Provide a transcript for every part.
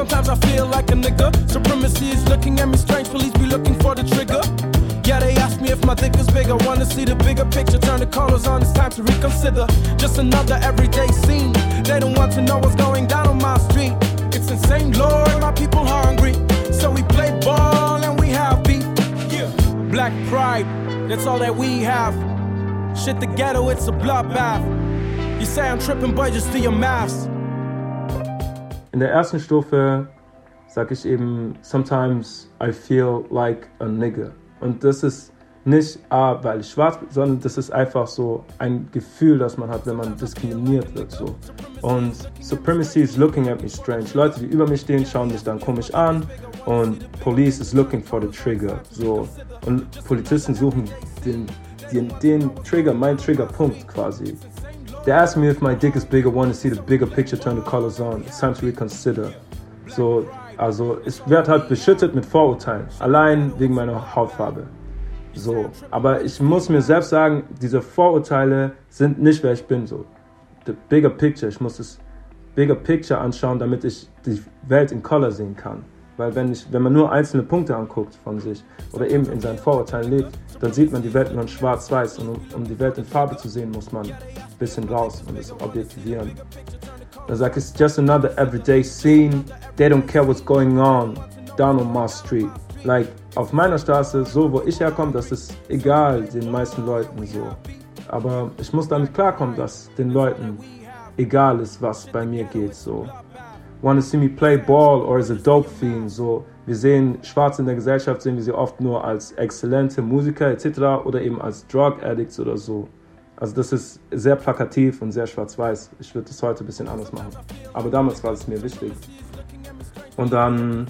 Sometimes I feel like a nigga. Supremacy is looking at me strange. Police be looking for the trigger. Yeah, they ask me if my dick is big. I wanna see the bigger picture. Turn the colors on. It's time to reconsider. Just another everyday scene. They don't want to know what's going down on my street. It's insane, Lord. My people hungry. So we play ball and we have beef. Yeah. Black pride. That's all that we have. Shit, the ghetto, it's a bloodbath. You say I'm tripping, but just do your maths. In der ersten Strophe sag ich eben, sometimes I feel like a nigger. Und das ist nicht, ah, weil ich schwarz bin, sondern das ist einfach so ein Gefühl, das man hat, wenn man diskriminiert wird. So. Und Supremacy is looking at me strange. Leute, die über mich stehen, schauen mich dann komisch an. Und Police is looking for the trigger. So. Und Polizisten suchen den, den, den Trigger, mein Triggerpunkt quasi. They ask me if my dick is bigger, want to see the bigger picture, turn the colors on. It's time to reconsider. So, also es wird halt beschüttet mit Vorurteilen, allein wegen meiner Hautfarbe. So, aber ich muss mir selbst sagen, diese Vorurteile sind nicht wer ich bin. So, the bigger picture. Ich muss das bigger picture anschauen, damit ich die Welt in Color sehen kann. Weil wenn, ich, wenn man nur einzelne Punkte anguckt von sich oder eben in seinen Vorurteilen lebt, dann sieht man die Welt nur in schwarz-weiß. Und um, um, die Welt in Farbe zu sehen, muss man ein bisschen raus und es objektivieren. Dann sagt it's just another everyday scene. They don't care what's going on down on my street. Like, auf meiner Straße, so wo ich herkomme, das ist egal den meisten Leuten so. Aber ich muss damit klarkommen, dass den Leuten egal ist, was bei mir geht so want to see me play ball or as a dope fiend. So, wir sehen Schwarze in der Gesellschaft, sehen wir sie oft nur als exzellente Musiker etc. oder eben als Drug Addicts oder so. Also das ist sehr plakativ und sehr schwarz-weiß. Ich würde das heute ein bisschen anders machen. Aber damals war es mir wichtig. Und dann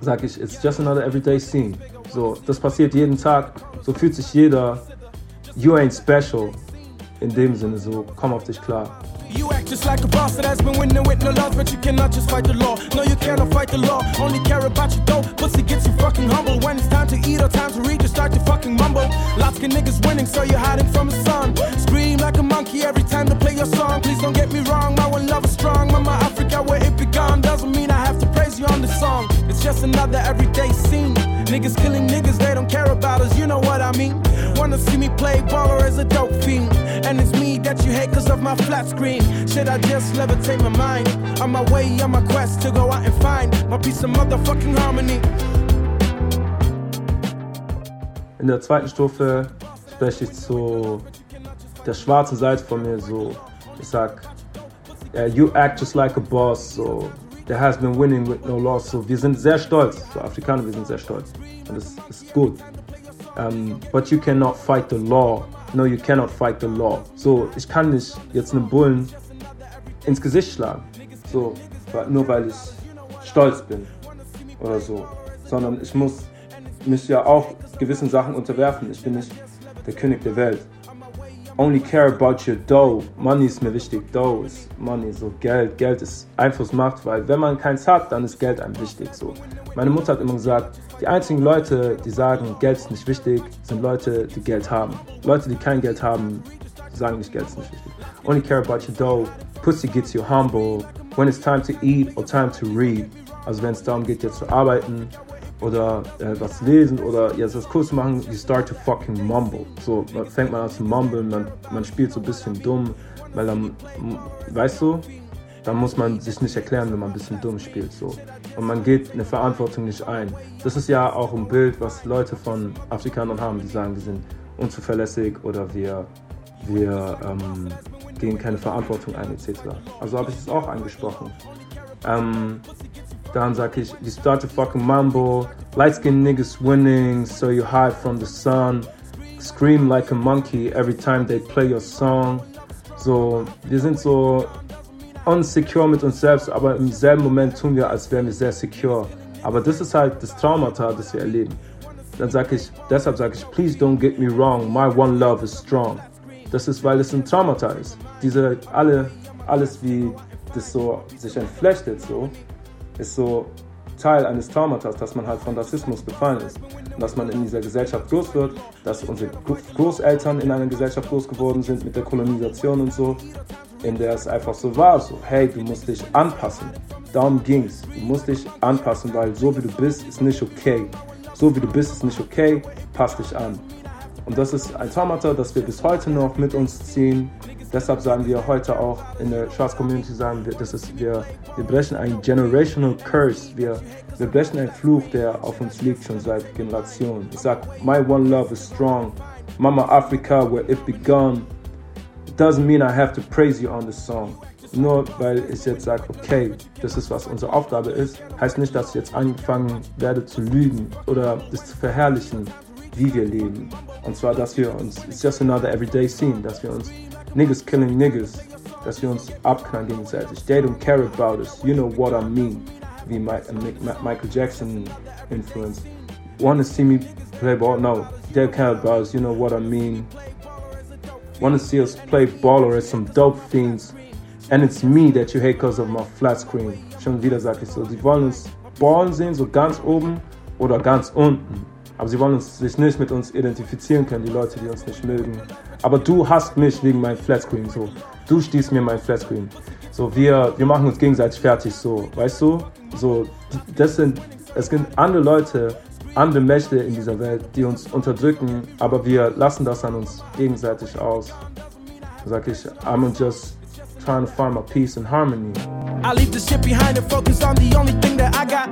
sage ich, it's just another everyday scene. So, das passiert jeden Tag. So fühlt sich jeder. You ain't special. In dem Sinne, so komm auf dich klar. You act just like a boss that has been winning with no loss, but you cannot just fight the law. No, you cannot fight the law. Only care about your dough. Pussy gets you fucking humble. When it's time to eat or time to read, you start to fucking mumble. Lots of niggas winning, so you're hiding from the sun. Scream like a monkey every time play your song. Please don't get me wrong, my one love is strong. Mama Africa, where it begun, doesn't mean I have to praise you on the song. It's just another everyday scene. Niggas killing niggas, they don't care about us, you know what I mean. Wanna see me play baller as a dope fiend. My flat screen. Should I just levitate my mind? On my way, on my quest to go out and find my piece of motherfucking harmony. In der zweiten Strophe spreche ich zu der schwarzen Seite von mir so. Ich sag, yeah, you act just like a boss, so there has been winning with no loss. So, wir sind sehr stolz, so Afrikaner, wir sind sehr stolz. Und das ist gut. Um, but you cannot fight the law. No, you cannot fight the law. So, ich kann nicht jetzt einen Bullen ins Gesicht schlagen. So, nur weil ich stolz bin oder so. Sondern ich muss mich ja auch gewissen Sachen unterwerfen. Ich bin nicht der König der Welt only care about your dough. Money ist mir wichtig. Dough ist Money, so Geld. Geld ist Einflussmacht, weil wenn man keins hat, dann ist Geld einem wichtig. So. Meine Mutter hat immer gesagt, die einzigen Leute, die sagen, Geld ist nicht wichtig, sind Leute, die Geld haben. Leute, die kein Geld haben, sagen nicht, Geld ist nicht wichtig. Only care about your dough. Pussy gets you humble. When it's time to eat or time to read. Also wenn es darum geht, jetzt zu arbeiten oder äh, was lesen oder jetzt das Kurs machen, you start to fucking mumble. So man fängt man an zu mumblen, man, man spielt so ein bisschen dumm, weil dann, weißt du, dann muss man sich nicht erklären, wenn man ein bisschen dumm spielt. So. Und man geht eine Verantwortung nicht ein. Das ist ja auch ein Bild, was Leute von Afrikanern haben, die sagen, wir sind unzuverlässig oder wir, wir ähm, gehen keine Verantwortung ein etc. Also habe ich es auch angesprochen. Ähm, dann sag ich, you start to fucking mumble, light skinned niggas winning, so you hide from the sun, scream like a monkey every time they play your song. So, wir sind so unsecure mit uns selbst, aber im selben Moment tun wir, als wären wir sehr secure. Aber das ist halt das Traumata, das wir erleben. Dann sag ich, deshalb sage ich, please don't get me wrong, my one love is strong. Das ist, weil es ein Traumata ist. Diese, alle, alles wie das so sich entflechtet, so, ist so Teil eines Traumatas, dass man halt von Rassismus befallen ist. Und dass man in dieser Gesellschaft groß wird, dass unsere Großeltern in einer Gesellschaft groß geworden sind mit der Kolonisation und so. in der es einfach so war, so, hey, du musst dich anpassen. Darum ging's. Du musst dich anpassen, weil so wie du bist, ist nicht okay. So wie du bist, ist nicht okay. Pass dich an. Und das ist ein Traumata, das wir bis heute noch mit uns ziehen. Deshalb sagen wir heute auch in der Schwarz Community, sagen wir, das ist, wir, wir brechen einen Generational Curse. Wir, wir brechen einen Fluch, der auf uns liegt schon seit Generationen. Ich sag, my one love is strong. Mama Africa, where it begun. It doesn't mean I have to praise you on this song. Nur weil ich jetzt sage, okay, das ist was unsere Aufgabe ist, heißt nicht, dass ich jetzt anfangen werde zu lügen oder das zu verherrlichen, wie wir leben. Und zwar, dass wir uns, it's just another everyday scene, dass wir uns niggas killing niggas, dass wir uns abknallen gegenseitig. They don't care about us, you know what I mean. Wie uh, Michael Jackson influence. Wanna see me play ball? No, they don't care about us, you know what I mean. Wanna see us play ball or some dope fiends? And it's me that you hate because of my flat screen. Schon wieder sag ich so, die wollen uns ballen sehen, so ganz oben oder ganz unten. Aber sie wollen uns, sich nicht mit uns identifizieren können, die Leute, die uns nicht mögen. Aber du hast mich wegen meinem Flatscreen, so. Du stießt mir mein Flatscreen. So, wir, wir machen uns gegenseitig fertig, so. Weißt du? So, das sind, es gibt andere Leute, andere Mächte in dieser Welt, die uns unterdrücken, aber wir lassen das an uns gegenseitig aus. Sag ich, I'm just trying to find my peace and harmony. I leave the shit behind and focus on the only thing that I got.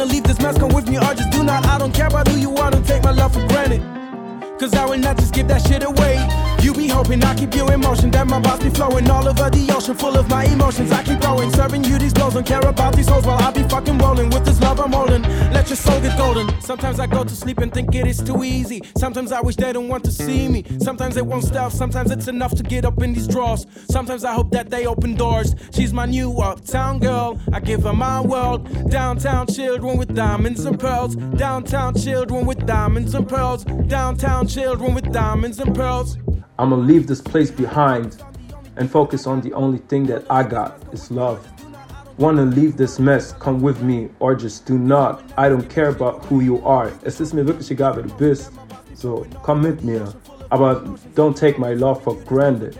Wanna leave this mess, come with me or just do not. I don't care about who you are, don't take my love for granted. Cause I will not just give that shit away. You be hoping I keep you in motion, that my boss be flowing all over the ocean, full of my emotions. I keep going, serving you these blows, don't care about these hoes while I be fucking rolling with this love I'm holding. Let your soul get golden. Sometimes I go to sleep and think it is too easy. Sometimes I wish they don't want to see me. Sometimes they won't stop, sometimes it's enough to get up in these drawers. Sometimes I hope that they open doors. She's my new uptown girl, I give her my world. Downtown children with diamonds and pearls. Downtown children with diamonds and pearls. Downtown children with diamonds and pearls. I'm gonna leave this place behind and focus on the only thing that I got is love. Wanna leave this mess, come with me or just do not. I don't care about who you are. Es ist mir wirklich egal, wer du bist. So, komm mit mir. Aber don't take my love for granted.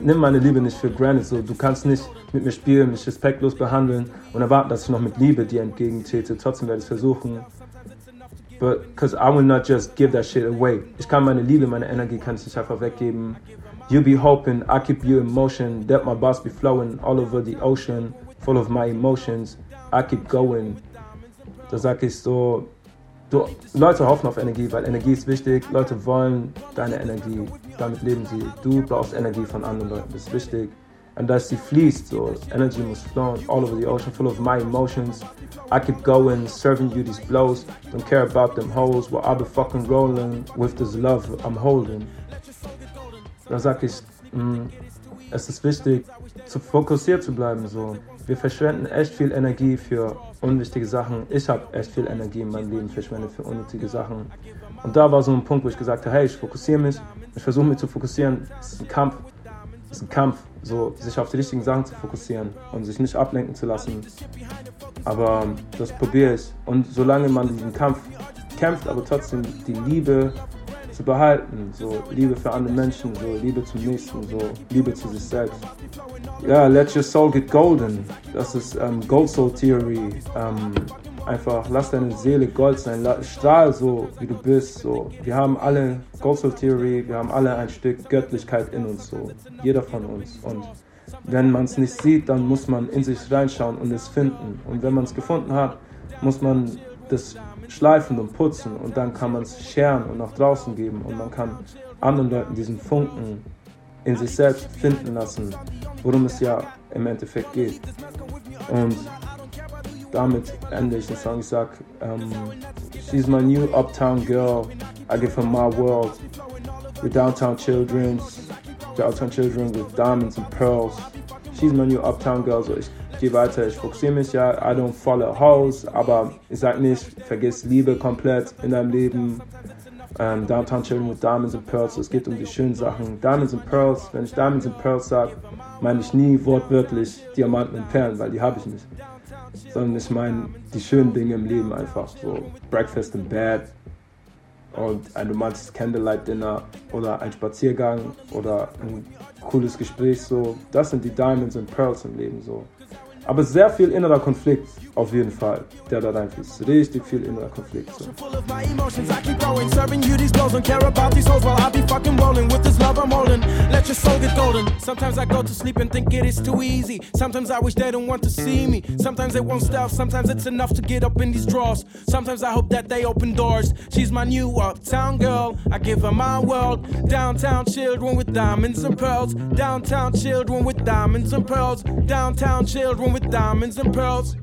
Nimm meine Liebe nicht für granted. So, du kannst nicht mit mir spielen, mich respektlos behandeln und erwarten, dass ich noch mit Liebe dir entgegentrete. Trotzdem werde ich versuchen, But because I will not just give that shit away. Ich kann meine Liebe, meine Energie kann ich nicht einfach weggeben. You be hoping, I keep you in motion. That my boss be flowing all over the ocean, full of my emotions. I keep going. Da sag ich so, du, Leute hoffen auf Energie, weil Energie ist wichtig. Leute wollen deine Energie. Damit leben sie. Du brauchst Energie von anderen Leuten. Das ist wichtig. And as she flees, so energy was flowing all over the ocean, full of my emotions. I keep going, serving you these blows. Don't care about them hoes, while I be fucking rolling with this love I'm holding. Da sag ich, mh, mm, es ist wichtig, zu fokussiert zu bleiben. So. Wir verschwenden echt viel Energie für unwichtige Sachen. Ich habe echt viel Energie in meinem Leben verschwendet für unnötige Sachen. Und da war so ein Punkt, wo ich gesagt habe, hey, ich fokussiere mich, ich versuche mich zu fokussieren. Es ist ein Kampf, ist ein Kampf so sich auf die richtigen Sachen zu fokussieren und sich nicht ablenken zu lassen. Aber das probiere ich. Und solange man diesen Kampf kämpft, aber trotzdem die Liebe zu behalten, so Liebe für andere Menschen, so Liebe zum Nächsten, so Liebe zu sich selbst. Ja, let your soul get golden. Das ist ähm, Gold Soul Theory. Ähm, einfach lass deine Seele Gold sein, strahl so wie du bist. So. Wir haben alle Gold Soul Theory, wir haben alle ein Stück Göttlichkeit in uns, so jeder von uns. Und wenn man es nicht sieht, dann muss man in sich reinschauen und es finden. Und wenn man es gefunden hat, muss man das schleifen und putzen und dann kann man es scheren und nach draußen geben und man kann anderen Leuten diesen Funken in sich selbst finden lassen, worum es ja im Endeffekt geht. Und damit ende ich den Song. Ich sag, um, she's my new uptown girl. I give her my world. With downtown children, downtown children with diamonds and pearls. She's my new uptown girl. So ich gehe weiter. Ich fokussiere mich ja. I don't follow hoes, aber ich sag nicht, vergiss Liebe komplett in deinem Leben. Um, Downtown Children with Diamonds and Pearls. Es geht um die schönen Sachen. Diamonds and Pearls, wenn ich Diamonds and Pearls sage, meine ich nie wortwörtlich Diamanten und Perlen, weil die habe ich nicht sondern ich meine die schönen Dinge im Leben einfach so Breakfast in Bed Und ein romantisches Candlelight-Dinner oder ein Spaziergang oder ein cooles Gespräch, so, das sind die Diamonds and Pearls im Leben, so. Aber sehr viel innerer Konflikt, auf jeden Fall, der da reinfließt. Richtig viel innerer Konflikt. So. Sometimes I go to sleep and think it is too easy. Sometimes I wish they don't want to see me. Sometimes they won't stop. Sometimes it's enough to get up in these drawers. Sometimes I hope that they open doors. She's my new uptown girl. I give her my world. Downtown children with diamonds and pearls. Downtown children with diamonds and pearls. Downtown children with diamonds and pearls.